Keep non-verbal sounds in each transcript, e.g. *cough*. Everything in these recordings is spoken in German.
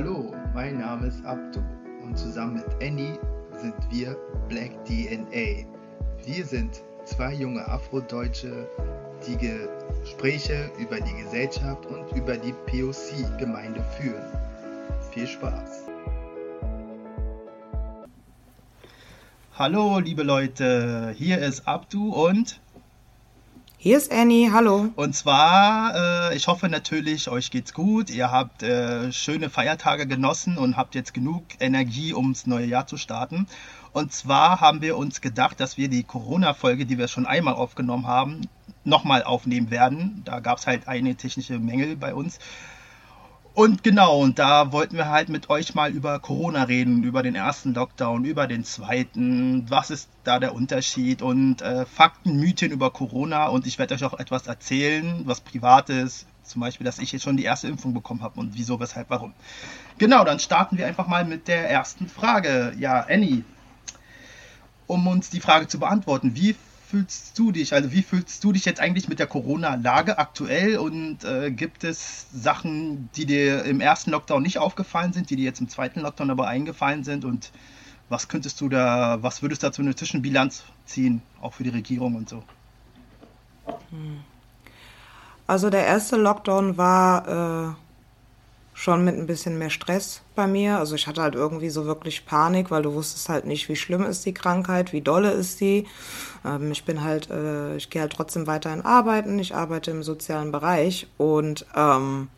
Hallo, mein Name ist Abdu und zusammen mit Annie sind wir Black DNA. Wir sind zwei junge Afrodeutsche, die Gespräche über die Gesellschaft und über die POC-Gemeinde führen. Viel Spaß! Hallo, liebe Leute, hier ist Abdu und hier ist Annie, hallo. Und zwar, äh, ich hoffe natürlich, euch geht's gut. Ihr habt äh, schöne Feiertage genossen und habt jetzt genug Energie, ums neue Jahr zu starten. Und zwar haben wir uns gedacht, dass wir die Corona-Folge, die wir schon einmal aufgenommen haben, nochmal aufnehmen werden. Da gab es halt einige technische Mängel bei uns. Und genau, und da wollten wir halt mit euch mal über Corona reden, über den ersten Lockdown, über den zweiten, was ist da der Unterschied und äh, Fakten, Mythen über Corona. Und ich werde euch auch etwas erzählen, was Privates, zum Beispiel, dass ich jetzt schon die erste Impfung bekommen habe und wieso, weshalb, warum. Genau, dann starten wir einfach mal mit der ersten Frage. Ja, Annie, um uns die Frage zu beantworten, wie fühlst du dich? Also wie fühlst du dich jetzt eigentlich mit der Corona-Lage aktuell und äh, gibt es Sachen, die dir im ersten Lockdown nicht aufgefallen sind, die dir jetzt im zweiten Lockdown aber eingefallen sind und was könntest du da, was würdest du da zu einer Zwischenbilanz ziehen, auch für die Regierung und so? Hm. Also der erste Lockdown war äh schon mit ein bisschen mehr Stress bei mir. Also ich hatte halt irgendwie so wirklich Panik, weil du wusstest halt nicht, wie schlimm ist die Krankheit, wie dolle ist die. Ähm, ich bin halt, äh, ich gehe halt trotzdem weiterhin arbeiten. Ich arbeite im sozialen Bereich und ähm,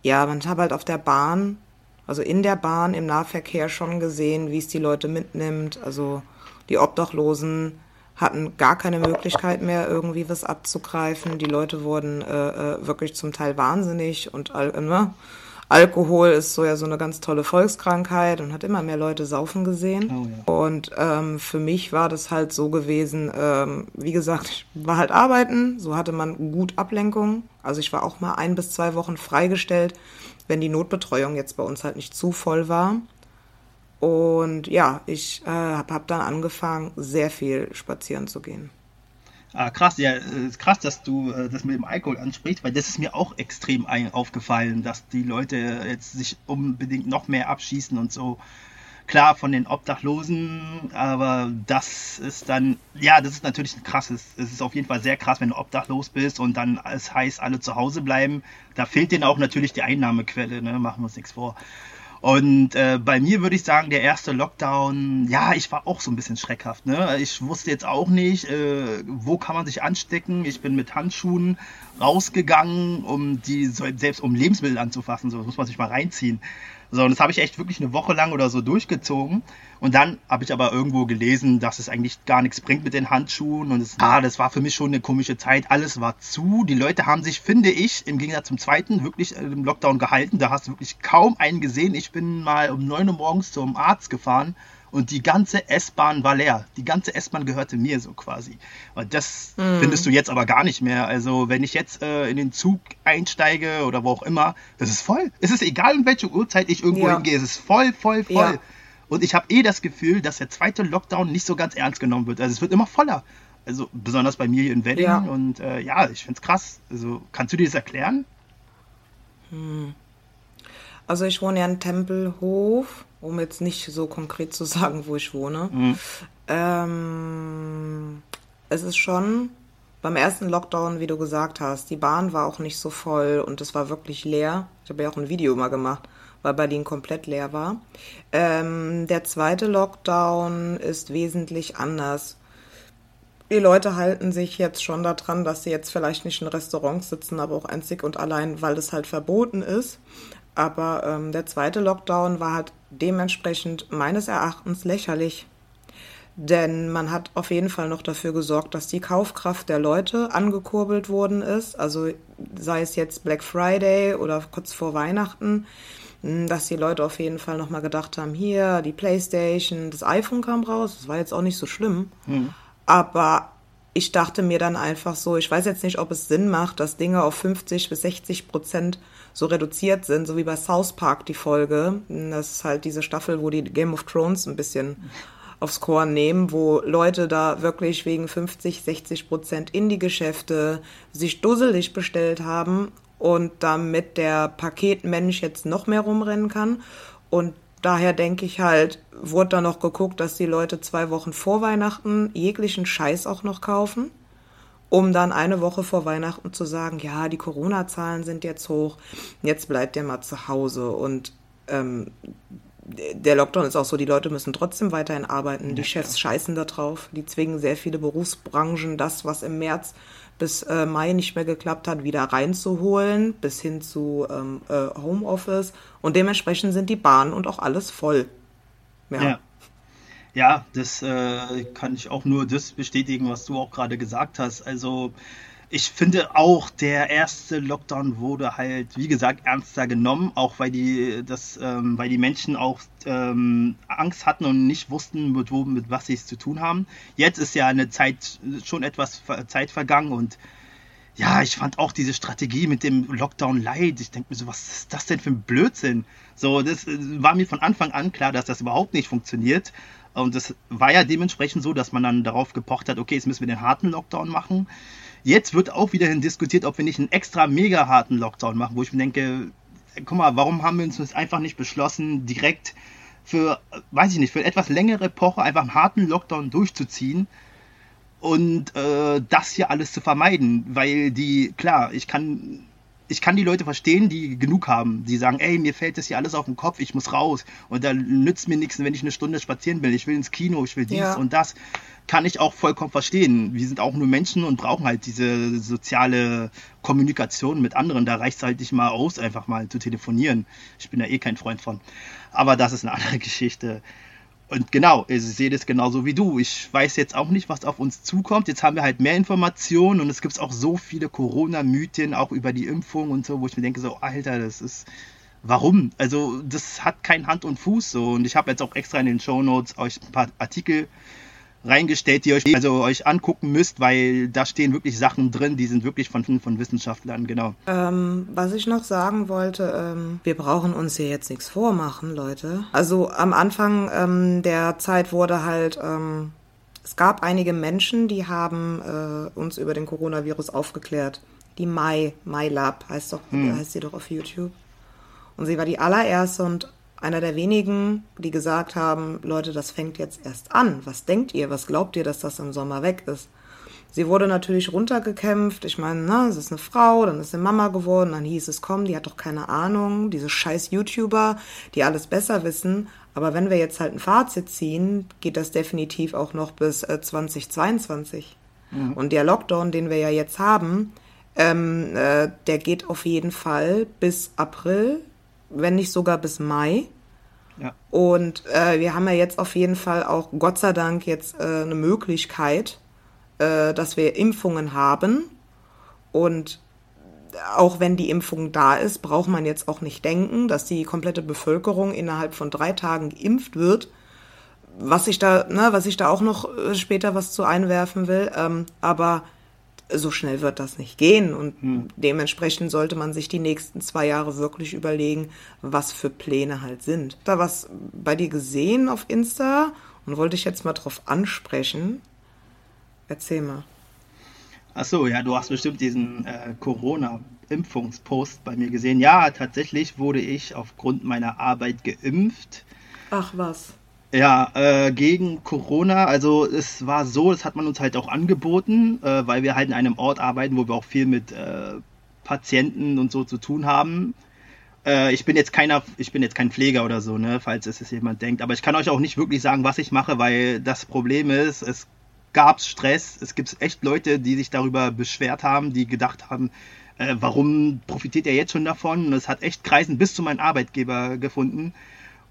ja, man habe halt auf der Bahn, also in der Bahn, im Nahverkehr schon gesehen, wie es die Leute mitnimmt. Also die Obdachlosen hatten gar keine Möglichkeit mehr, irgendwie was abzugreifen. Die Leute wurden äh, äh wirklich zum Teil wahnsinnig und äh, ne? Alkohol ist so ja so eine ganz tolle Volkskrankheit und hat immer mehr Leute saufen gesehen. Oh, ja. Und ähm, für mich war das halt so gewesen, ähm, wie gesagt, ich war halt arbeiten, so hatte man gut Ablenkung. Also ich war auch mal ein bis zwei Wochen freigestellt, wenn die Notbetreuung jetzt bei uns halt nicht zu voll war. Und ja, ich äh, habe hab dann angefangen, sehr viel spazieren zu gehen. Ah, krass, ja, krass, dass du äh, das mit dem Alkohol ansprichst, weil das ist mir auch extrem aufgefallen, dass die Leute jetzt sich unbedingt noch mehr abschießen und so. Klar, von den Obdachlosen, aber das ist dann, ja, das ist natürlich ein krasses, es ist auf jeden Fall sehr krass, wenn du obdachlos bist und dann es heißt, alle zu Hause bleiben. Da fehlt denen auch natürlich die Einnahmequelle, ne? machen wir uns nichts vor. Und äh, bei mir würde ich sagen, der erste Lockdown, ja, ich war auch so ein bisschen schreckhaft. Ne? Ich wusste jetzt auch nicht, äh, wo kann man sich anstecken. Ich bin mit Handschuhen rausgegangen, um die selbst um Lebensmittel anzufassen. So das muss man sich mal reinziehen. So, und das habe ich echt wirklich eine Woche lang oder so durchgezogen. Und dann habe ich aber irgendwo gelesen, dass es eigentlich gar nichts bringt mit den Handschuhen. Und es, ah, das war für mich schon eine komische Zeit. Alles war zu. Die Leute haben sich, finde ich, im Gegensatz zum zweiten wirklich äh, im Lockdown gehalten. Da hast du wirklich kaum einen gesehen. Ich bin mal um 9 Uhr morgens zum Arzt gefahren und die ganze S-Bahn war leer. Die ganze S-Bahn gehörte mir so quasi. Und das mm. findest du jetzt aber gar nicht mehr. Also wenn ich jetzt äh, in den Zug einsteige oder wo auch immer, das ist voll. Es ist egal, in welche Uhrzeit ich irgendwo ja. hingehe, es ist voll, voll, voll. Ja. Und ich habe eh das Gefühl, dass der zweite Lockdown nicht so ganz ernst genommen wird. Also es wird immer voller. Also besonders bei mir hier in Wedding. Ja. Und äh, ja, ich finde es krass. Also kannst du dir das erklären? Hm. Also ich wohne ja in Tempelhof um jetzt nicht so konkret zu *laughs* sagen, wo ich wohne. Mhm. Ähm, es ist schon beim ersten Lockdown, wie du gesagt hast, die Bahn war auch nicht so voll und es war wirklich leer. Ich habe ja auch ein Video mal gemacht, weil Berlin komplett leer war. Ähm, der zweite Lockdown ist wesentlich anders. Die Leute halten sich jetzt schon daran, dass sie jetzt vielleicht nicht in Restaurants sitzen, aber auch einzig und allein, weil das halt verboten ist. Aber ähm, der zweite Lockdown war halt dementsprechend meines Erachtens lächerlich. Denn man hat auf jeden Fall noch dafür gesorgt, dass die Kaufkraft der Leute angekurbelt worden ist. Also sei es jetzt Black Friday oder kurz vor Weihnachten, hm, dass die Leute auf jeden Fall nochmal gedacht haben, hier, die Playstation, das iPhone kam raus. Das war jetzt auch nicht so schlimm. Hm. Aber ich dachte mir dann einfach so, ich weiß jetzt nicht, ob es Sinn macht, dass Dinge auf 50 bis 60 Prozent so reduziert sind, so wie bei South Park die Folge. Das ist halt diese Staffel, wo die Game of Thrones ein bisschen aufs Korn nehmen, wo Leute da wirklich wegen 50, 60 Prozent in die Geschäfte sich dusselig bestellt haben und damit der Paketmensch jetzt noch mehr rumrennen kann. Und daher denke ich halt, wurde da noch geguckt, dass die Leute zwei Wochen vor Weihnachten jeglichen Scheiß auch noch kaufen, um dann eine Woche vor Weihnachten zu sagen, ja, die Corona-Zahlen sind jetzt hoch, jetzt bleibt ihr mal zu Hause. Und ähm, der Lockdown ist auch so, die Leute müssen trotzdem weiterhin arbeiten. Die Chefs scheißen da drauf. Die zwingen sehr viele Berufsbranchen, das, was im März bis äh, Mai nicht mehr geklappt hat, wieder reinzuholen, bis hin zu ähm, äh, Homeoffice. Und dementsprechend sind die Bahnen und auch alles voll. Ja. ja. Ja das äh, kann ich auch nur das bestätigen, was du auch gerade gesagt hast. Also ich finde auch, der erste Lockdown wurde halt, wie gesagt, ernster genommen, auch weil die, das, ähm, weil die Menschen auch ähm, Angst hatten und nicht wussten, mit, wo, mit was sie es zu tun haben. Jetzt ist ja eine Zeit, schon etwas Zeit vergangen und ja, ich fand auch diese Strategie mit dem Lockdown leid. Ich denke mir so, was ist das denn für ein Blödsinn? So, das äh, war mir von Anfang an klar, dass das überhaupt nicht funktioniert. Und das war ja dementsprechend so, dass man dann darauf gepocht hat, okay, jetzt müssen wir den harten Lockdown machen. Jetzt wird auch wieder diskutiert, ob wir nicht einen extra mega harten Lockdown machen, wo ich mir denke, guck mal, warum haben wir uns das einfach nicht beschlossen, direkt für, weiß ich nicht, für etwas längere Epoche einfach einen harten Lockdown durchzuziehen und äh, das hier alles zu vermeiden, weil die, klar, ich kann ich kann die Leute verstehen, die genug haben. Die sagen, ey, mir fällt das hier alles auf den Kopf, ich muss raus. Und da nützt mir nichts, wenn ich eine Stunde spazieren will. Ich will ins Kino, ich will dies ja. und das. Kann ich auch vollkommen verstehen. Wir sind auch nur Menschen und brauchen halt diese soziale Kommunikation mit anderen. Da reicht es halt nicht mal aus, einfach mal zu telefonieren. Ich bin da eh kein Freund von. Aber das ist eine andere *laughs* Geschichte. Und genau, ich sehe das genauso wie du. Ich weiß jetzt auch nicht, was auf uns zukommt. Jetzt haben wir halt mehr Informationen und es gibt auch so viele Corona-Mythen, auch über die Impfung und so, wo ich mir denke, so, Alter, das ist. Warum? Also, das hat kein Hand und Fuß so. Und ich habe jetzt auch extra in den Show Notes euch ein paar Artikel reingestellt, die euch also euch angucken müsst, weil da stehen wirklich Sachen drin, die sind wirklich von, von Wissenschaftlern, genau. Ähm, was ich noch sagen wollte, ähm, wir brauchen uns hier jetzt nichts vormachen, Leute. Also am Anfang ähm, der Zeit wurde halt, ähm, es gab einige Menschen, die haben äh, uns über den Coronavirus aufgeklärt. Die Mai, MyLab heißt doch, hm. heißt sie doch auf YouTube. Und sie war die allererste und einer der wenigen, die gesagt haben, Leute, das fängt jetzt erst an. Was denkt ihr? Was glaubt ihr, dass das im Sommer weg ist? Sie wurde natürlich runtergekämpft. Ich meine, na, es ist eine Frau, dann ist sie Mama geworden, dann hieß es, komm, die hat doch keine Ahnung, diese scheiß YouTuber, die alles besser wissen. Aber wenn wir jetzt halt ein Fazit ziehen, geht das definitiv auch noch bis äh, 2022. Mhm. Und der Lockdown, den wir ja jetzt haben, ähm, äh, der geht auf jeden Fall bis April wenn nicht sogar bis Mai. Ja. Und äh, wir haben ja jetzt auf jeden Fall auch, Gott sei Dank, jetzt äh, eine Möglichkeit, äh, dass wir Impfungen haben. Und auch wenn die Impfung da ist, braucht man jetzt auch nicht denken, dass die komplette Bevölkerung innerhalb von drei Tagen geimpft wird. Was ich da, ne, was ich da auch noch äh, später was zu einwerfen will. Ähm, aber so schnell wird das nicht gehen. Und hm. dementsprechend sollte man sich die nächsten zwei Jahre wirklich überlegen, was für Pläne halt sind. Da was bei dir gesehen auf Insta und wollte ich jetzt mal drauf ansprechen. Erzähl mal. Achso, ja, du hast bestimmt diesen äh, Corona-Impfungspost bei mir gesehen. Ja, tatsächlich wurde ich aufgrund meiner Arbeit geimpft. Ach was. Ja, äh, gegen Corona, also es war so, das hat man uns halt auch angeboten, äh, weil wir halt in einem Ort arbeiten, wo wir auch viel mit äh, Patienten und so zu tun haben. Äh, ich bin jetzt keiner, ich bin jetzt kein Pfleger oder so, ne, falls es jetzt jemand denkt. Aber ich kann euch auch nicht wirklich sagen, was ich mache, weil das Problem ist, es gab Stress. Es gibt echt Leute, die sich darüber beschwert haben, die gedacht haben, äh, warum profitiert er jetzt schon davon? Und es hat echt Kreisen bis zu meinem Arbeitgeber gefunden.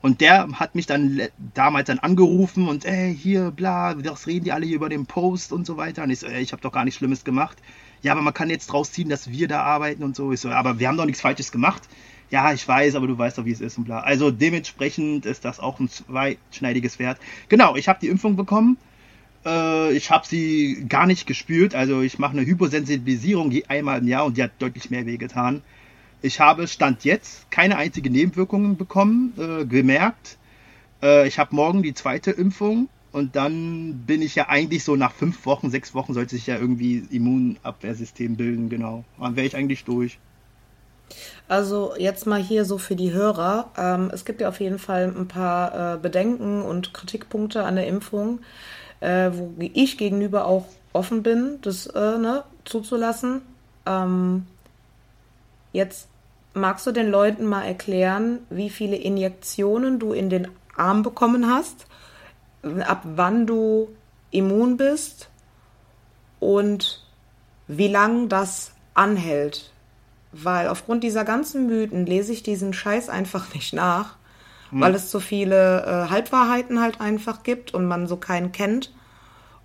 Und der hat mich dann damals dann angerufen und ey, hier, bla, das reden die alle hier über den Post und so weiter. Und ich so, ey, ich habe doch gar nichts Schlimmes gemacht. Ja, aber man kann jetzt draus ziehen, dass wir da arbeiten und so. Ich so, aber wir haben doch nichts Falsches gemacht. Ja, ich weiß, aber du weißt doch, wie es ist und bla. Also dementsprechend ist das auch ein zweischneidiges Wert. Genau, ich habe die Impfung bekommen. Äh, ich habe sie gar nicht gespürt. Also ich mache eine Hyposensibilisierung einmal im Jahr und die hat deutlich mehr wehgetan. getan ich habe Stand jetzt keine einzige Nebenwirkung bekommen, äh, gemerkt. Äh, ich habe morgen die zweite Impfung und dann bin ich ja eigentlich so nach fünf Wochen, sechs Wochen sollte sich ja irgendwie Immunabwehrsystem bilden, genau. Dann wäre ich eigentlich durch. Also jetzt mal hier so für die Hörer. Ähm, es gibt ja auf jeden Fall ein paar äh, Bedenken und Kritikpunkte an der Impfung, äh, wo ich gegenüber auch offen bin, das äh, ne, zuzulassen. Ähm, jetzt magst du den Leuten mal erklären, wie viele Injektionen du in den Arm bekommen hast, ab wann du immun bist und wie lang das anhält weil aufgrund dieser ganzen Mythen lese ich diesen Scheiß einfach *laughs* nicht nach, hm. weil es so viele äh, Halbwahrheiten halt einfach gibt und man so keinen kennt.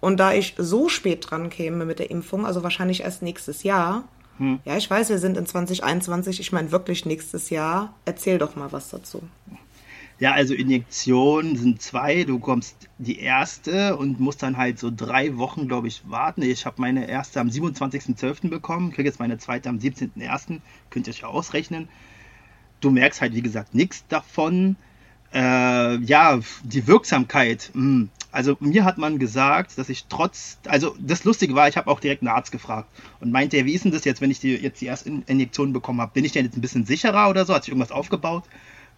Und da ich so spät dran käme mit der Impfung, also wahrscheinlich erst nächstes Jahr, hm. ja, ich weiß, wir sind in 2021, ich meine wirklich nächstes Jahr, erzähl doch mal was dazu. Ja, also Injektionen sind zwei. Du kommst die erste und musst dann halt so drei Wochen, glaube ich, warten. Ich habe meine erste am 27.12. bekommen, kriege jetzt meine zweite am 17.01. Könnt ihr euch ja ausrechnen. Du merkst halt, wie gesagt, nichts davon. Äh, ja, die Wirksamkeit. Mh. Also mir hat man gesagt, dass ich trotz, also das Lustige war, ich habe auch direkt einen Arzt gefragt und meinte, wie ist denn das jetzt, wenn ich die, jetzt die erste Injektion bekommen habe? Bin ich denn jetzt ein bisschen sicherer oder so? Hat sich irgendwas aufgebaut?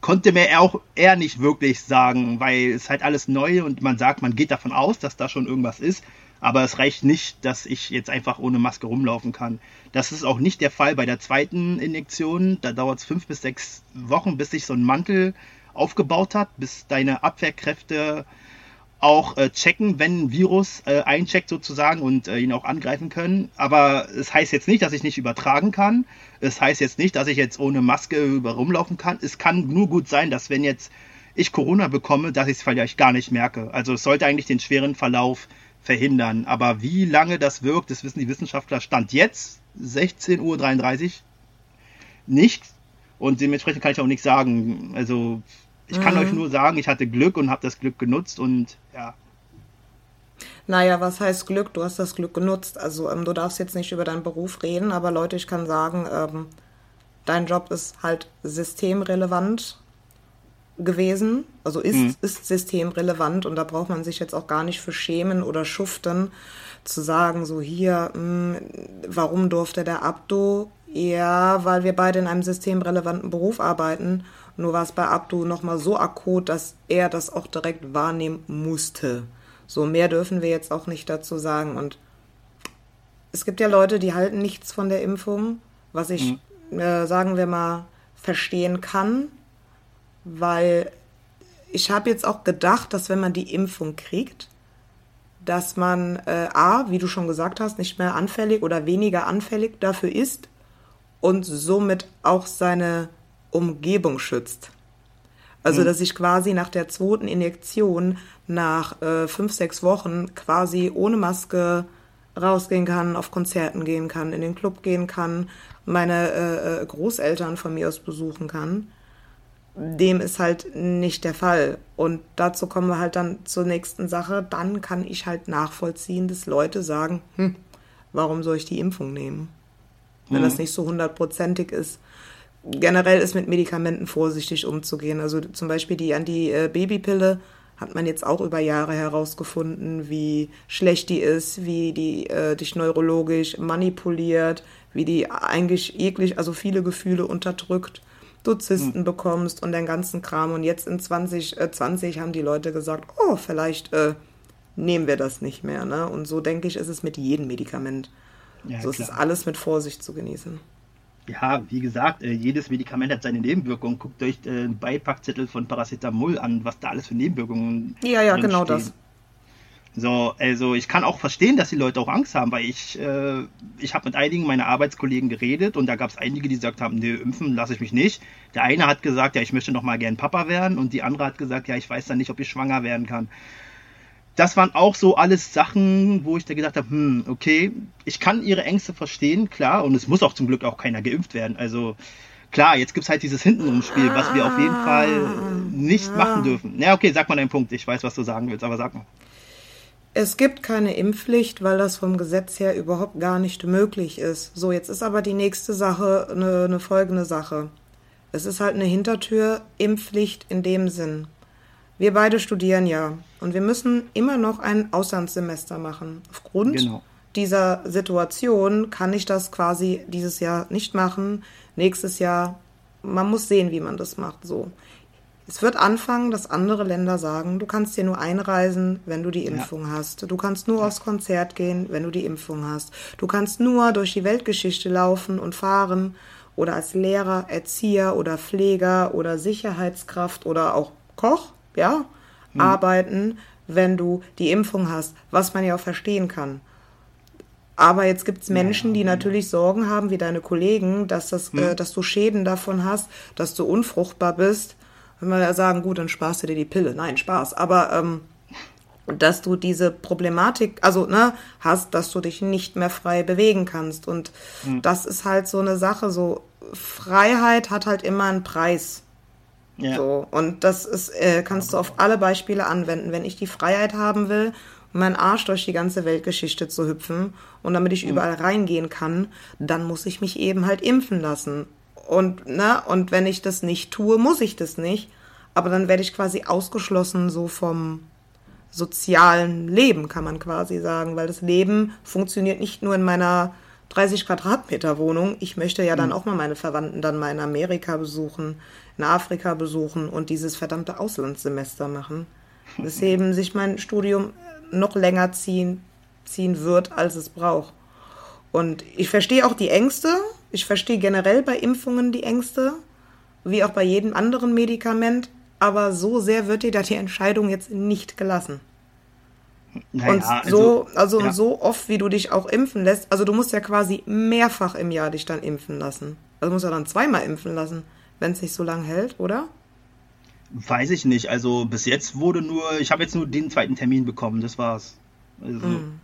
konnte mir auch er nicht wirklich sagen, weil es halt alles neu und man sagt, man geht davon aus, dass da schon irgendwas ist. Aber es reicht nicht, dass ich jetzt einfach ohne Maske rumlaufen kann. Das ist auch nicht der Fall bei der zweiten Injektion. Da dauert es fünf bis sechs Wochen, bis sich so ein Mantel aufgebaut hat, bis deine Abwehrkräfte auch äh, checken, wenn ein Virus äh, eincheckt sozusagen und äh, ihn auch angreifen können. Aber es heißt jetzt nicht, dass ich nicht übertragen kann. Es heißt jetzt nicht, dass ich jetzt ohne Maske über rumlaufen kann. Es kann nur gut sein, dass wenn jetzt ich Corona bekomme, dass ich es vielleicht gar nicht merke. Also es sollte eigentlich den schweren Verlauf verhindern. Aber wie lange das wirkt, das wissen die Wissenschaftler Stand jetzt, 16.33 Uhr, nicht. Und dementsprechend kann ich auch nichts sagen. Also ich kann mhm. euch nur sagen, ich hatte Glück und habe das Glück genutzt und ja. Naja, was heißt Glück? Du hast das Glück genutzt. Also ähm, du darfst jetzt nicht über deinen Beruf reden, aber Leute, ich kann sagen, ähm, dein Job ist halt systemrelevant gewesen. Also ist, mhm. ist systemrelevant und da braucht man sich jetzt auch gar nicht für schämen oder schuften, zu sagen, so hier, mh, hm, warum durfte der Abdo? Ja, weil wir beide in einem systemrelevanten Beruf arbeiten nur war es bei Abdu nochmal so akut, dass er das auch direkt wahrnehmen musste. So mehr dürfen wir jetzt auch nicht dazu sagen. Und es gibt ja Leute, die halten nichts von der Impfung, was ich, mhm. äh, sagen wir mal, verstehen kann, weil ich habe jetzt auch gedacht, dass wenn man die Impfung kriegt, dass man äh, A, wie du schon gesagt hast, nicht mehr anfällig oder weniger anfällig dafür ist und somit auch seine Umgebung schützt. Also, mhm. dass ich quasi nach der zweiten Injektion nach äh, fünf, sechs Wochen quasi ohne Maske rausgehen kann, auf Konzerten gehen kann, in den Club gehen kann, meine äh, äh Großeltern von mir aus besuchen kann. Dem ist halt nicht der Fall. Und dazu kommen wir halt dann zur nächsten Sache. Dann kann ich halt nachvollziehen, dass Leute sagen, hm, warum soll ich die Impfung nehmen? Wenn mhm. das nicht so hundertprozentig ist generell ist mit Medikamenten vorsichtig umzugehen. Also zum Beispiel die Anti-Babypille hat man jetzt auch über Jahre herausgefunden, wie schlecht die ist, wie die äh, dich neurologisch manipuliert, wie die eigentlich jeglich, also viele Gefühle unterdrückt, du Zysten mhm. bekommst und den ganzen Kram. Und jetzt in 2020 äh, haben die Leute gesagt, oh, vielleicht äh, nehmen wir das nicht mehr. Ne? Und so denke ich, ist es mit jedem Medikament. Ja, so klar. ist es alles mit Vorsicht zu genießen ja, wie gesagt, äh, jedes Medikament hat seine Nebenwirkungen. Guckt euch äh, den Beipackzettel von Paracetamol an, was da alles für Nebenwirkungen Ja, ja, genau stehen. das. So, also ich kann auch verstehen, dass die Leute auch Angst haben, weil ich, äh, ich habe mit einigen meiner Arbeitskollegen geredet und da gab es einige, die gesagt haben, nee, impfen lasse ich mich nicht. Der eine hat gesagt, ja, ich möchte noch mal gern Papa werden und die andere hat gesagt, ja, ich weiß dann nicht, ob ich schwanger werden kann das waren auch so alles Sachen, wo ich da gedacht habe, hm, okay, ich kann ihre Ängste verstehen, klar, und es muss auch zum Glück auch keiner geimpft werden. Also klar, jetzt gibt es halt dieses Hintenumspiel, was wir auf jeden Fall nicht ja. machen dürfen. Ja, okay, sag mal deinen Punkt. Ich weiß, was du sagen willst, aber sag mal. Es gibt keine Impfpflicht, weil das vom Gesetz her überhaupt gar nicht möglich ist. So, jetzt ist aber die nächste Sache eine, eine folgende Sache. Es ist halt eine Hintertür-Impfpflicht in dem Sinn. Wir beide studieren ja und wir müssen immer noch ein Auslandssemester machen. Aufgrund genau. dieser Situation kann ich das quasi dieses Jahr nicht machen, nächstes Jahr, man muss sehen, wie man das macht. So. Es wird anfangen, dass andere Länder sagen, du kannst dir nur einreisen, wenn du die Impfung ja. hast. Du kannst nur aufs Konzert gehen, wenn du die Impfung hast. Du kannst nur durch die Weltgeschichte laufen und fahren oder als Lehrer, Erzieher oder Pfleger oder Sicherheitskraft oder auch Koch, ja, hm. arbeiten, wenn du die Impfung hast, was man ja auch verstehen kann. Aber jetzt gibt es Menschen, die natürlich Sorgen haben, wie deine Kollegen, dass, das, hm. äh, dass du Schäden davon hast, dass du unfruchtbar bist wenn wir ja sagen, gut, dann sparst du dir die Pille. Nein, Spaß. Aber ähm, dass du diese Problematik, also ne, hast, dass du dich nicht mehr frei bewegen kannst. Und mhm. das ist halt so eine Sache. So Freiheit hat halt immer einen Preis. Ja. So und das ist äh, kannst du auf alle Beispiele anwenden. Wenn ich die Freiheit haben will, meinen Arsch durch die ganze Weltgeschichte zu hüpfen und damit ich mhm. überall reingehen kann, dann muss ich mich eben halt impfen lassen. Und, ne, und wenn ich das nicht tue, muss ich das nicht. Aber dann werde ich quasi ausgeschlossen so vom sozialen Leben, kann man quasi sagen, weil das Leben funktioniert nicht nur in meiner 30 Quadratmeter Wohnung. Ich möchte ja dann mhm. auch mal meine Verwandten dann mal in Amerika besuchen, in Afrika besuchen und dieses verdammte Auslandssemester machen. *laughs* Weswegen sich mein Studium noch länger ziehen, ziehen wird, als es braucht. Und ich verstehe auch die Ängste. Ich verstehe generell bei Impfungen die Ängste, wie auch bei jedem anderen Medikament. Aber so sehr wird dir da die Entscheidung jetzt nicht gelassen. Naja, und so, also, also ja. so oft, wie du dich auch impfen lässt, also du musst ja quasi mehrfach im Jahr dich dann impfen lassen. Also musst du dann zweimal impfen lassen, wenn es sich so lang hält, oder? Weiß ich nicht. Also bis jetzt wurde nur, ich habe jetzt nur den zweiten Termin bekommen, das war's. Also, mm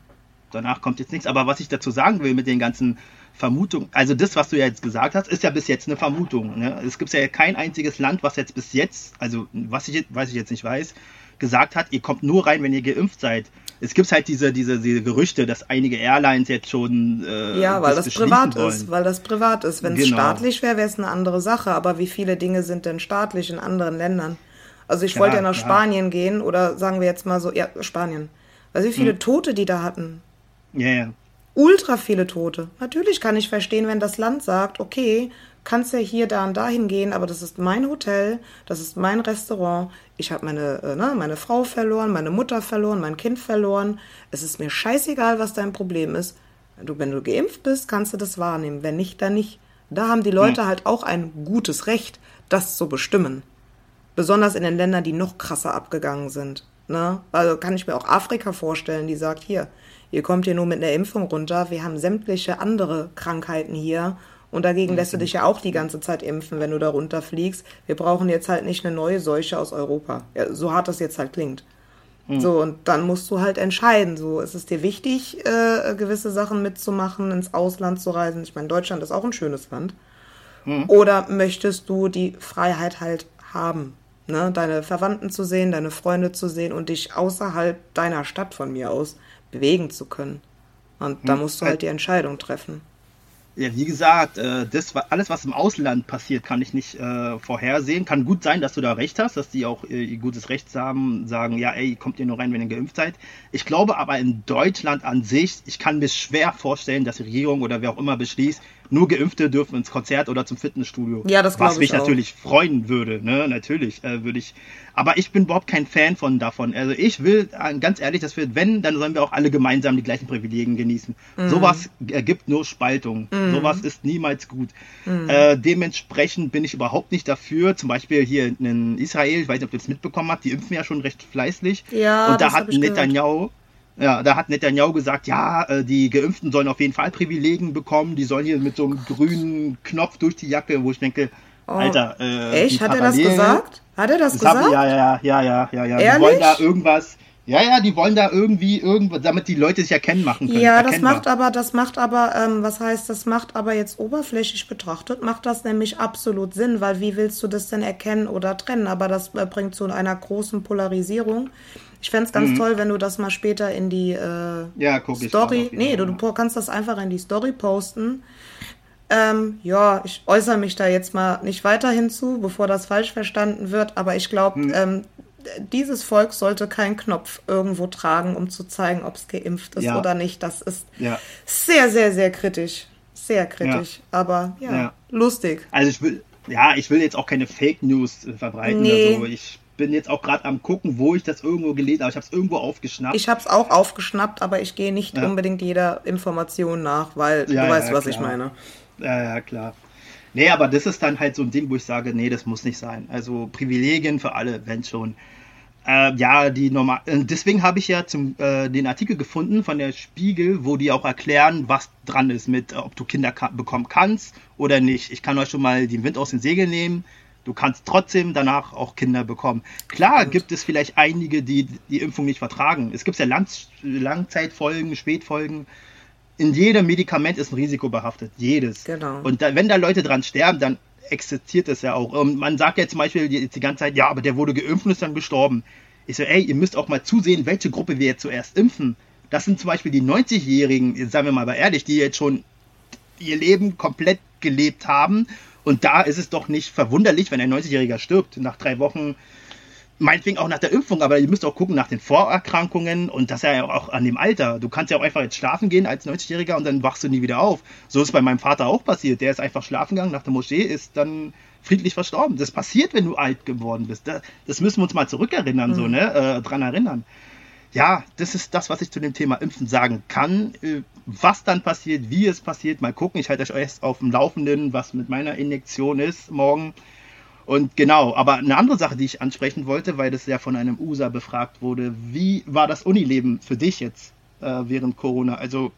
danach kommt jetzt nichts. Aber was ich dazu sagen will mit den ganzen Vermutungen, also das, was du ja jetzt gesagt hast, ist ja bis jetzt eine Vermutung. Ne? Es gibt ja kein einziges Land, was jetzt bis jetzt, also was ich, was ich jetzt nicht weiß, gesagt hat, ihr kommt nur rein, wenn ihr geimpft seid. Es gibt halt diese, diese, diese Gerüchte, dass einige Airlines jetzt schon. Äh, ja, weil das, das privat wollen. ist, weil das privat ist. Wenn es genau. staatlich wäre, wäre es eine andere Sache. Aber wie viele Dinge sind denn staatlich in anderen Ländern? Also ich ja, wollte ja nach ja. Spanien gehen oder sagen wir jetzt mal so, ja, Spanien. Weißt du, wie viele hm. Tote die da hatten? Ja, ja. Ultra viele Tote. Natürlich kann ich verstehen, wenn das Land sagt, okay, kannst ja hier, da und dahin gehen, aber das ist mein Hotel, das ist mein Restaurant. Ich habe meine, äh, ne, meine Frau verloren, meine Mutter verloren, mein Kind verloren. Es ist mir scheißegal, was dein Problem ist. Du, wenn du geimpft bist, kannst du das wahrnehmen. Wenn nicht, dann nicht. Da haben die Leute hm. halt auch ein gutes Recht, das zu bestimmen. Besonders in den Ländern, die noch krasser abgegangen sind. Ne? Also kann ich mir auch Afrika vorstellen, die sagt, hier, ihr kommt hier nur mit einer Impfung runter, wir haben sämtliche andere Krankheiten hier und dagegen lässt du dich ja auch die ganze Zeit impfen, wenn du da runterfliegst. Wir brauchen jetzt halt nicht eine neue Seuche aus Europa. Ja, so hart das jetzt halt klingt. Mhm. So, und dann musst du halt entscheiden. So, ist es dir wichtig, äh, gewisse Sachen mitzumachen, ins Ausland zu reisen? Ich meine, Deutschland ist auch ein schönes Land. Mhm. Oder möchtest du die Freiheit halt haben? Ne? Deine Verwandten zu sehen, deine Freunde zu sehen und dich außerhalb deiner Stadt von mir aus bewegen zu können. Und da hm. musst du halt die Entscheidung treffen. Ja, wie gesagt, äh, das alles, was im Ausland passiert, kann ich nicht äh, vorhersehen. Kann gut sein, dass du da recht hast, dass die auch äh, ihr gutes Recht haben, sagen, ja, ey, kommt ihr nur rein, wenn ihr geimpft seid. Ich glaube aber in Deutschland an sich, ich kann mir schwer vorstellen, dass die Regierung oder wer auch immer beschließt, nur Geimpfte dürfen ins Konzert oder zum Fitnessstudio. Ja, das Was mich auch. natürlich freuen würde, ne? Natürlich äh, würde ich. Aber ich bin überhaupt kein Fan von davon. Also ich will, äh, ganz ehrlich, dass wir, wenn, dann sollen wir auch alle gemeinsam die gleichen Privilegien genießen. Mhm. Sowas ergibt nur Spaltung. Mhm. Sowas ist niemals gut. Mhm. Äh, dementsprechend bin ich überhaupt nicht dafür. Zum Beispiel hier in Israel, ich weiß nicht, ob ihr das mitbekommen habt, die impfen ja schon recht fleißig. Ja, Und da hat Netanyahu, ja, da hat Netanyahu gesagt, ja, äh, die Geimpften sollen auf jeden Fall Privilegien bekommen, die sollen hier mit so einem grünen Knopf durch die Jacke, wo ich denke, oh, Alter, äh, Echt? Hat er das gesagt? Hat er das, das gesagt? Hab, ja, ja, ja, ja, ja, ja. Ehrlich? Die wollen da irgendwas, ja, ja, die wollen da irgendwie irgendwas, damit die Leute sich erkennen machen können. Ja, das macht aber, das macht aber, ähm, was heißt, das macht aber jetzt oberflächlich betrachtet, macht das nämlich absolut Sinn, weil wie willst du das denn erkennen oder trennen? Aber das äh, bringt zu einer großen Polarisierung. Ich fände es ganz mhm. toll, wenn du das mal später in die äh, ja, Story. Nee, du, du, kannst das einfach in die Story posten. Ähm, ja, ich äußere mich da jetzt mal nicht weiter hinzu, bevor das falsch verstanden wird, aber ich glaube, mhm. ähm, dieses Volk sollte keinen Knopf irgendwo tragen, um zu zeigen, ob es geimpft ist ja. oder nicht. Das ist ja. sehr, sehr, sehr kritisch. sehr kritisch, ja. aber ja, lustig. Also ich will, ja, ich will jetzt auch keine Fake News verbreiten nee. oder so. Ich bin jetzt auch gerade am gucken, wo ich das irgendwo gelesen habe. Ich habe es irgendwo aufgeschnappt. Ich habe es auch aufgeschnappt, aber ich gehe nicht ja. unbedingt jeder Information nach, weil ja, du weißt, ja, was ich meine. Ja, ja, klar. Nee, aber das ist dann halt so ein Ding, wo ich sage, nee, das muss nicht sein. Also Privilegien für alle, wenn schon. Äh, ja, die normal. Äh, deswegen habe ich ja zum, äh, den Artikel gefunden von der Spiegel, wo die auch erklären, was dran ist mit, ob du Kinder bekommen kannst oder nicht. Ich kann euch schon mal den Wind aus den Segeln nehmen. Du kannst trotzdem danach auch Kinder bekommen. Klar gibt es vielleicht einige, die die Impfung nicht vertragen. Es gibt ja Lang Langzeitfolgen, Spätfolgen. In jedem Medikament ist ein Risiko behaftet. Jedes. Genau. Und da, wenn da Leute dran sterben, dann existiert das ja auch. Und man sagt ja zum Beispiel die, die ganze Zeit, ja, aber der wurde geimpft und ist dann gestorben. Ich so, ey, ihr müsst auch mal zusehen, welche Gruppe wir jetzt zuerst impfen. Das sind zum Beispiel die 90-Jährigen, sagen wir mal aber ehrlich, die jetzt schon ihr Leben komplett gelebt haben. Und da ist es doch nicht verwunderlich, wenn ein 90-Jähriger stirbt. Nach drei Wochen meinetwegen auch nach der Impfung, aber ihr müsst auch gucken nach den Vorerkrankungen und das ja auch an dem Alter. Du kannst ja auch einfach jetzt schlafen gehen als 90-Jähriger und dann wachst du nie wieder auf. So ist bei meinem Vater auch passiert. Der ist einfach schlafen gegangen nach der Moschee, ist dann friedlich verstorben. Das passiert, wenn du alt geworden bist. Das, müssen wir uns mal zurückerinnern, mhm. so, ne? Äh, dran erinnern. Ja, das ist das, was ich zu dem Thema Impfen sagen kann. Äh, was dann passiert, wie es passiert, mal gucken. Ich halte euch erst auf dem Laufenden, was mit meiner Injektion ist morgen. Und genau, aber eine andere Sache, die ich ansprechen wollte, weil das ja von einem USA befragt wurde, wie war das Unileben für dich jetzt äh, während Corona? Also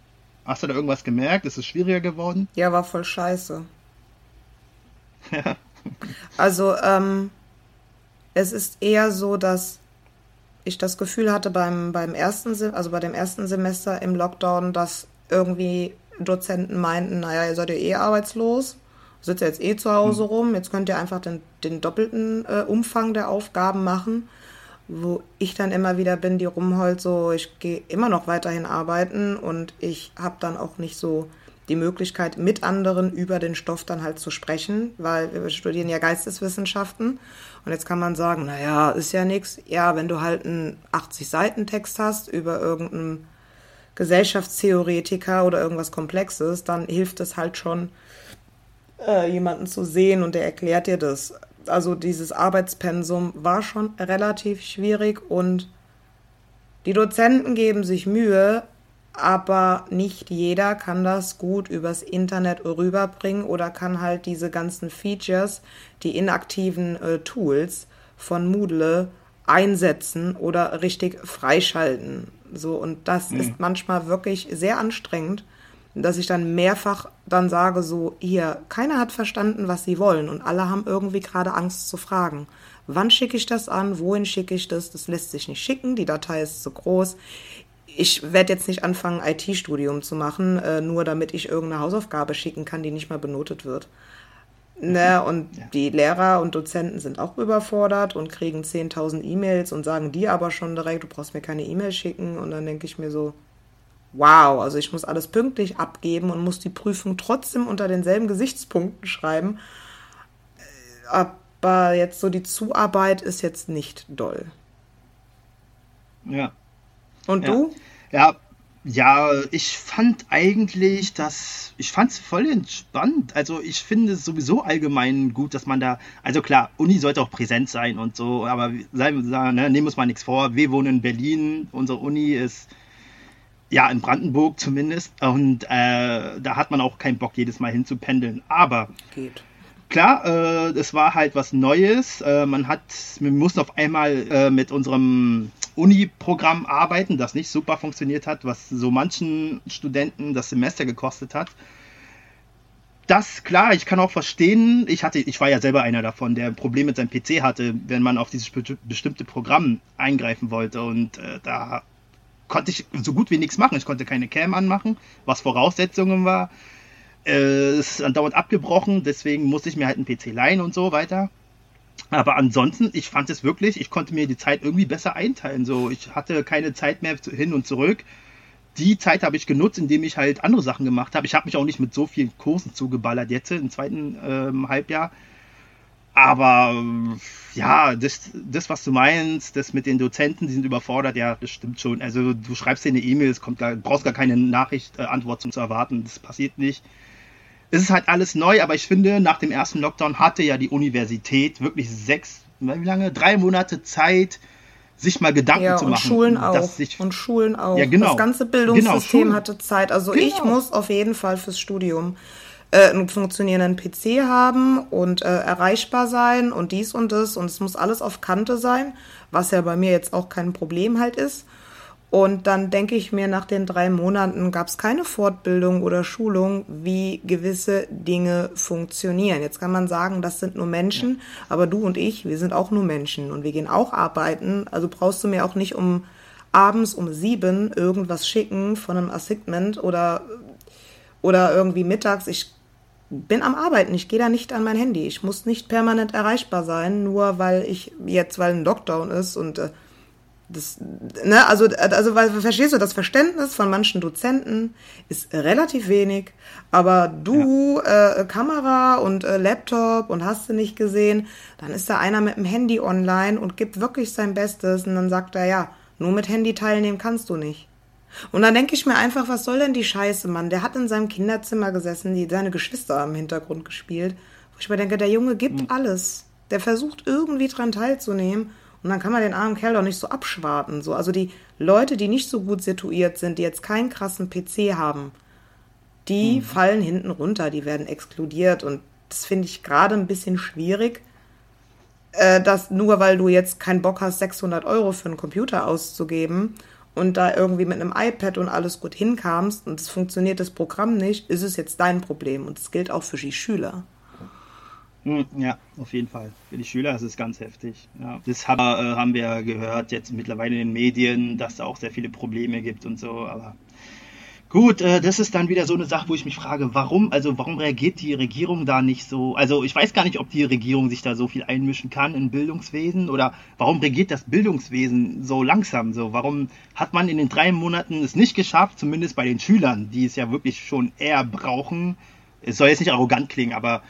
hast du da irgendwas gemerkt? Ist es schwieriger geworden? Ja, war voll scheiße. Also ähm, es ist eher so, dass ich das Gefühl hatte beim, beim ersten, also bei dem ersten Semester im Lockdown, dass irgendwie Dozenten meinten, naja, ihr seid ja eh arbeitslos sitzt jetzt eh zu Hause hm. rum, jetzt könnt ihr einfach den, den doppelten äh, Umfang der Aufgaben machen. Wo ich dann immer wieder bin, die rumholt, so, ich gehe immer noch weiterhin arbeiten und ich habe dann auch nicht so die Möglichkeit, mit anderen über den Stoff dann halt zu sprechen, weil wir studieren ja Geisteswissenschaften. Und jetzt kann man sagen, naja, ist ja nichts. Ja, wenn du halt einen 80-Seiten-Text hast über irgendeinen Gesellschaftstheoretiker oder irgendwas Komplexes, dann hilft es halt schon, äh, jemanden zu sehen und der erklärt dir das. Also dieses Arbeitspensum war schon relativ schwierig und die Dozenten geben sich Mühe, aber nicht jeder kann das gut übers Internet rüberbringen oder kann halt diese ganzen Features, die inaktiven äh, Tools von Moodle einsetzen oder richtig freischalten. So und das mhm. ist manchmal wirklich sehr anstrengend dass ich dann mehrfach dann sage, so, hier, keiner hat verstanden, was sie wollen und alle haben irgendwie gerade Angst zu fragen. Wann schicke ich das an? Wohin schicke ich das? Das lässt sich nicht schicken, die Datei ist zu groß. Ich werde jetzt nicht anfangen, IT-Studium zu machen, äh, nur damit ich irgendeine Hausaufgabe schicken kann, die nicht mal benotet wird. Ne, und ja. die Lehrer und Dozenten sind auch überfordert und kriegen 10.000 E-Mails und sagen dir aber schon direkt, du brauchst mir keine E-Mail schicken. Und dann denke ich mir so, wow, also ich muss alles pünktlich abgeben und muss die Prüfung trotzdem unter denselben Gesichtspunkten schreiben. Aber jetzt so die Zuarbeit ist jetzt nicht doll. Ja. Und ja. du? Ja, ja, ich fand eigentlich, dass ich fand es voll entspannt. Also ich finde es sowieso allgemein gut, dass man da, also klar, Uni sollte auch präsent sein und so, aber sagen, ne, nehmen wir uns mal nichts vor. Wir wohnen in Berlin, unsere Uni ist ja, in Brandenburg zumindest. Und äh, da hat man auch keinen Bock, jedes Mal hinzupendeln. Aber Geht. klar, äh, es war halt was Neues. Äh, man hat, wir mussten auf einmal äh, mit unserem Uni-Programm arbeiten, das nicht super funktioniert hat, was so manchen Studenten das Semester gekostet hat. Das, klar, ich kann auch verstehen, ich hatte, ich war ja selber einer davon, der ein Problem mit seinem PC hatte, wenn man auf dieses bestimmte Programm eingreifen wollte. Und äh, da konnte ich so gut wie nichts machen. Ich konnte keine Cam anmachen, was Voraussetzungen war. Äh, es ist andauernd abgebrochen, deswegen musste ich mir halt einen PC leihen und so weiter. Aber ansonsten, ich fand es wirklich, ich konnte mir die Zeit irgendwie besser einteilen. So, ich hatte keine Zeit mehr hin und zurück. Die Zeit habe ich genutzt, indem ich halt andere Sachen gemacht habe. Ich habe mich auch nicht mit so vielen Kursen zugeballert jetzt im zweiten ähm, Halbjahr. Aber ja, das, das, was du meinst, das mit den Dozenten, die sind überfordert, ja, das stimmt schon. Also du schreibst dir eine E-Mail, es kommt gar, brauchst gar keine Nachricht, äh, Antwort zum zu erwarten, das passiert nicht. Es ist halt alles neu, aber ich finde, nach dem ersten Lockdown hatte ja die Universität wirklich sechs, wie lange? Drei Monate Zeit, sich mal Gedanken ja, zu und machen. Schulen auch. Und Schulen auch. Ja, genau. Das ganze Bildungssystem Genau, hatte Zeit. Also Genau. ich muss auf jeden Fall fürs Studium äh, einen funktionierenden PC haben und äh, erreichbar sein und dies und das und es muss alles auf Kante sein, was ja bei mir jetzt auch kein Problem halt ist. Und dann denke ich mir, nach den drei Monaten gab es keine Fortbildung oder Schulung, wie gewisse Dinge funktionieren. Jetzt kann man sagen, das sind nur Menschen, aber du und ich, wir sind auch nur Menschen und wir gehen auch arbeiten. Also brauchst du mir auch nicht um abends um sieben irgendwas schicken von einem Assignment oder, oder irgendwie mittags. Ich bin am Arbeiten, ich gehe da nicht an mein Handy. Ich muss nicht permanent erreichbar sein, nur weil ich jetzt, weil ein Lockdown ist und äh, das, ne, also, also, weil, verstehst du, das Verständnis von manchen Dozenten ist relativ wenig, aber du, äh, Kamera und äh, Laptop und hast du nicht gesehen, dann ist da einer mit dem Handy online und gibt wirklich sein Bestes und dann sagt er, ja, nur mit Handy teilnehmen kannst du nicht. Und dann denke ich mir einfach, was soll denn die Scheiße, Mann? Der hat in seinem Kinderzimmer gesessen, die, seine Geschwister haben im Hintergrund gespielt. Wo ich mir denke, der Junge gibt alles. Der versucht irgendwie dran teilzunehmen. Und dann kann man den armen Kerl doch nicht so abschwarten. So. Also die Leute, die nicht so gut situiert sind, die jetzt keinen krassen PC haben, die fallen hinten runter, die werden exkludiert. Und das finde ich gerade ein bisschen schwierig, äh, dass nur weil du jetzt keinen Bock hast, 600 Euro für einen Computer auszugeben und da irgendwie mit einem iPad und alles gut hinkamst und es funktioniert das Programm nicht, ist es jetzt dein Problem. Und das gilt auch für die Schüler. Hm, Ja, auf jeden Fall. Für die Schüler ist es ganz heftig. Ja. Das haben, äh, haben wir gehört jetzt mittlerweile in den Medien, dass da auch sehr viele Probleme gibt und so. Aber gut, äh, das ist dann wieder so eine Sache, wo ich mich frage, warum, also warum reagiert die Regierung da nicht so? Also ich weiß gar nicht, ob die Regierung sich da so viel einmischen kann in Bildungswesen oder warum reagiert das Bildungswesen so langsam so? Warum hat man in den drei Monaten es nicht geschafft, zumindest bei den Schülern, die es ja wirklich schon eher brauchen? Es soll jetzt nicht arrogant klingen, aber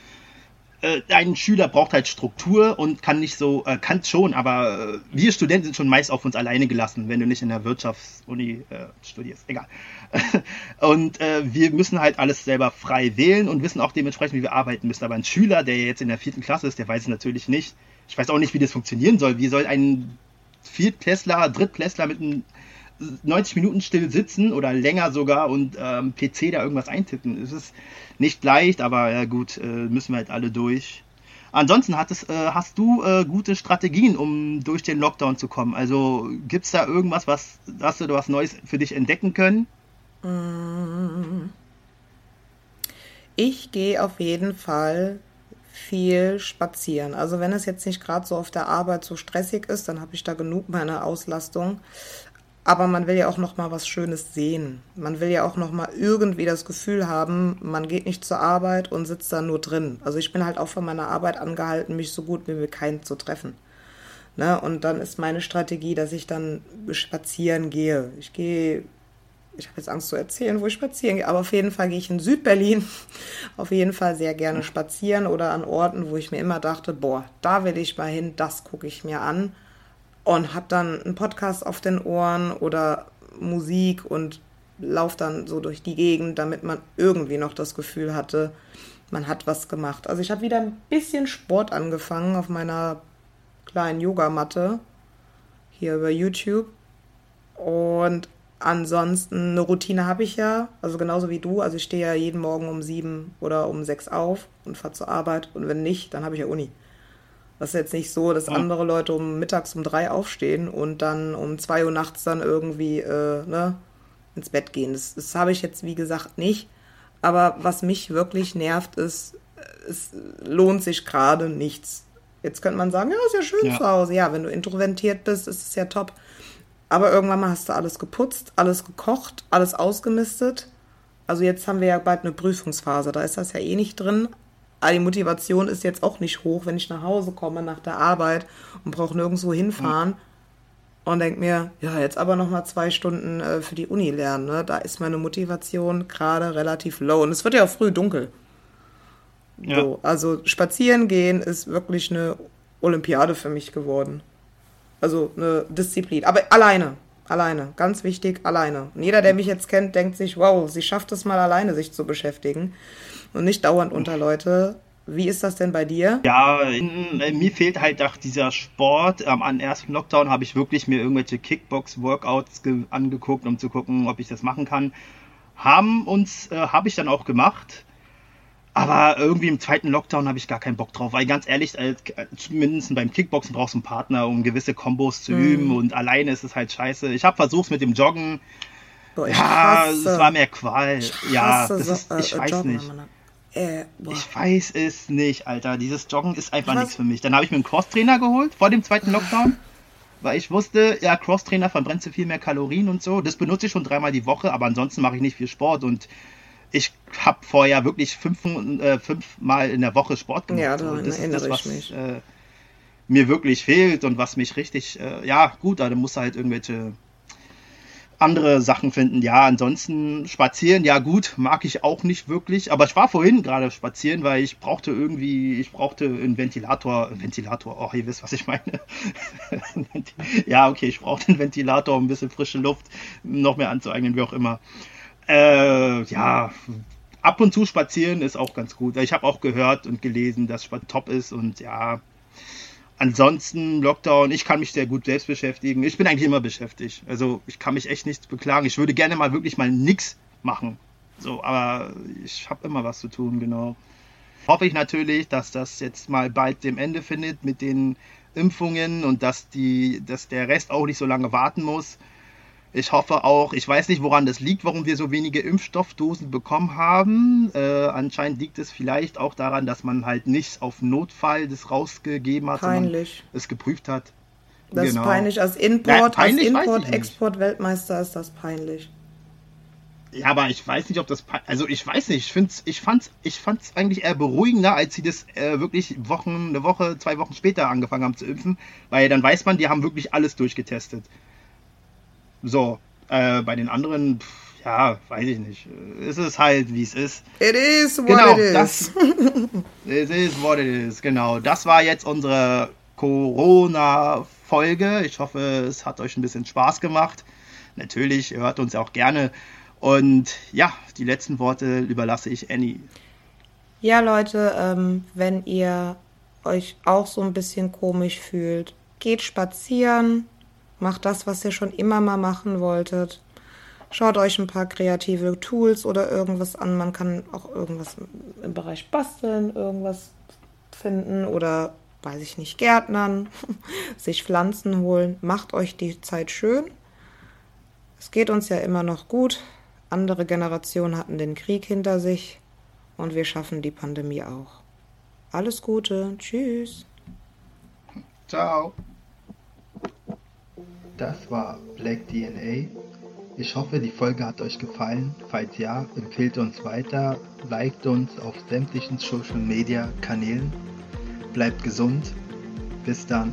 ein Schüler braucht halt Struktur und kann nicht so, äh, kann schon, aber äh, wir Studenten sind schon meist auf uns alleine gelassen, wenn du nicht in der Wirtschaftsuni äh, studierst. Egal. *laughs* und äh, wir müssen halt alles selber frei wählen und wissen auch dementsprechend, wie wir arbeiten müssen. Aber ein Schüler, der jetzt in der vierten Klasse ist, der weiß es natürlich nicht. Ich weiß auch nicht, wie das funktionieren soll. Wie soll ein Viertklässler, Drittklässler mit einem 90 Minuten still sitzen oder länger sogar und ähm, PC da irgendwas eintippen. Es ist nicht leicht, aber ja gut, äh, müssen wir halt alle durch. Ansonsten hattest, äh, hast du äh, gute Strategien, um durch den Lockdown zu kommen? Also gibt es da irgendwas, was hast du was Neues für dich entdecken können? Ich gehe auf jeden Fall viel spazieren. Also wenn es jetzt nicht gerade so auf der Arbeit so stressig ist, dann habe ich da genug meiner Auslastung. Aber man will ja auch noch mal was Schönes sehen. Man will ja auch noch mal irgendwie das Gefühl haben, man geht nicht zur Arbeit und sitzt da nur drin. Also ich bin halt auch von meiner Arbeit angehalten, mich so gut wie mir keinen zu treffen. Ne? Und dann ist meine Strategie, dass ich dann spazieren gehe. Ich gehe ich habe jetzt Angst zu erzählen, wo ich spazieren gehe, aber auf jeden Fall gehe ich in Südberlin *laughs* auf jeden Fall sehr gerne spazieren oder an Orten, wo ich mir immer dachte, boah, da will ich mal hin, das gucke ich mir an und habe dann einen Podcast auf den Ohren oder Musik und laufe dann so durch die Gegend, damit man irgendwie noch das Gefühl hatte, man hat was gemacht. Also ich habe wieder ein bisschen Sport angefangen auf meiner kleinen Yogamatte hier über YouTube und ansonsten eine Routine habe ich ja, also genauso wie du. Also ich stehe ja jeden Morgen um sieben oder um sechs auf und fahre zur Arbeit. Und wenn nicht, dann habe ich ja Uni. Das ist jetzt nicht so, dass andere Leute um mittags um drei aufstehen und dann um zwei Uhr nachts dann irgendwie äh, ne, ins Bett gehen. Das, das habe ich jetzt, wie gesagt, nicht. Aber was mich wirklich nervt, ist, es lohnt sich gerade nichts. Jetzt könnte man sagen, ja, ist ja schön Ja. zu Hause. Ja, wenn du introvertiert bist, ist es ja top. Aber irgendwann mal hast du alles geputzt, alles gekocht, alles ausgemistet. Also jetzt haben wir ja bald eine Prüfungsphase, da ist das ja eh nicht drin. Aber die Motivation ist jetzt auch nicht hoch, wenn ich nach Hause komme nach der Arbeit und brauche nirgendwo hinfahren und denke mir, ja, jetzt aber noch mal zwei Stunden äh, für die Uni lernen. Ne? Da ist meine Motivation gerade relativ low. Und es wird ja auch früh dunkel. Ja. So, also spazieren gehen ist wirklich eine Olympiade für mich geworden. Also eine Disziplin. Aber alleine. Alleine. Ganz wichtig, alleine. Und jeder, der mich jetzt kennt, denkt sich, wow, sie schafft es mal alleine, sich zu beschäftigen. Und nicht dauernd unter Leute. Wie ist das denn bei dir? Ja, mir fehlt halt auch dieser Sport. Am ersten Lockdown habe ich wirklich mir irgendwelche Kickbox-Workouts angeguckt, um zu gucken, ob ich das machen kann. Haben uns, äh, habe ich dann auch gemacht. Aber irgendwie im zweiten Lockdown habe ich gar keinen Bock drauf, weil ganz ehrlich, äh, zumindest beim Kickboxen brauchst du einen Partner, um gewisse Kombos zu mm. üben und alleine ist es halt scheiße. Ich habe versucht mit dem Joggen. Boah, ja, es war mehr Qual. Ja, das ist, ich äh, weiß Joggen, nicht. Äh, ich weiß es nicht, Alter. Dieses Joggen ist einfach nichts für mich. Dann habe ich mir einen Crosstrainer geholt vor dem zweiten Lockdown, weil ich wusste, ja, Crosstrainer verbrennt so viel mehr Kalorien und so. Das benutze ich schon dreimal die Woche, aber ansonsten mache ich nicht viel Sport und ich habe vorher wirklich fünf, äh, fünfmal in der Woche Sport gemacht. Ja, daran das erinnere ist das, was, ich mich. Äh, mir wirklich fehlt und was mich richtig, äh, ja, gut, da muss halt irgendwelche andere Sachen finden. Ja, ansonsten spazieren, ja gut, mag ich auch nicht wirklich. Aber ich war vorhin gerade spazieren, weil ich brauchte irgendwie, ich brauchte einen Ventilator, Ventilator, oh, ihr wisst, was ich meine. *laughs* ja, okay, ich brauchte einen Ventilator, um ein bisschen frische Luft noch mehr anzueignen, wie auch immer. Äh, ja, ab und zu spazieren ist auch ganz gut. Ich habe auch gehört und gelesen, dass top ist und ja, ansonsten Lockdown, ich kann mich sehr gut selbst beschäftigen. Ich bin eigentlich immer beschäftigt. Also ich kann mich echt nicht beklagen. Ich würde gerne mal wirklich mal nichts machen. So, aber ich habe immer was zu tun, genau. Hoffe ich natürlich, dass das jetzt mal bald dem Ende findet mit den Impfungen und dass die, dass der Rest auch nicht so lange warten muss. Ich hoffe auch, ich weiß nicht, woran das liegt, warum wir so wenige Impfstoffdosen bekommen haben. Äh, anscheinend liegt es vielleicht auch daran, dass man halt nicht auf Notfall das rausgegeben hat, peinlich. sondern es geprüft hat. Das genau. ist peinlich. Als Import, ja, peinlich als Import, Export, Weltmeister ist das peinlich. Ja, aber ich weiß nicht, ob das. Also ich weiß nicht, ich find's, ich fand's, ich fand's eigentlich eher beruhigender, als sie das äh, wirklich Wochen, eine Woche, zwei Wochen später angefangen haben zu impfen, weil dann weiß man, die haben wirklich alles durchgetestet. So, äh, bei den anderen, pff, ja, weiß ich nicht. Es ist halt, wie es ist. It is what genau, it is. Das, *laughs* it is what it is, genau. Das war jetzt unsere Corona-Folge. Ich hoffe, es hat euch ein bisschen Spaß gemacht. Natürlich, ihr hört uns auch gerne. Und ja, die letzten Worte überlasse ich Annie. Ja, Leute, ähm, wenn ihr euch auch so ein bisschen komisch fühlt, geht spazieren, Macht das, was ihr schon immer mal machen wolltet. Schaut euch ein paar kreative Tools oder irgendwas an. Man kann auch irgendwas im Bereich Basteln, irgendwas finden oder, weiß ich nicht, Gärtnern, *laughs* sich Pflanzen holen. Macht euch die Zeit schön. Es geht uns ja immer noch gut. Andere Generationen hatten den Krieg hinter sich und wir schaffen die Pandemie auch. Alles Gute. Tschüss. Ciao. Das war Black DNA. Ich hoffe, die Folge hat euch gefallen. Falls ja, empfehlt uns weiter, liked uns auf sämtlichen Social Media Kanälen. Bleibt gesund. Bis dann.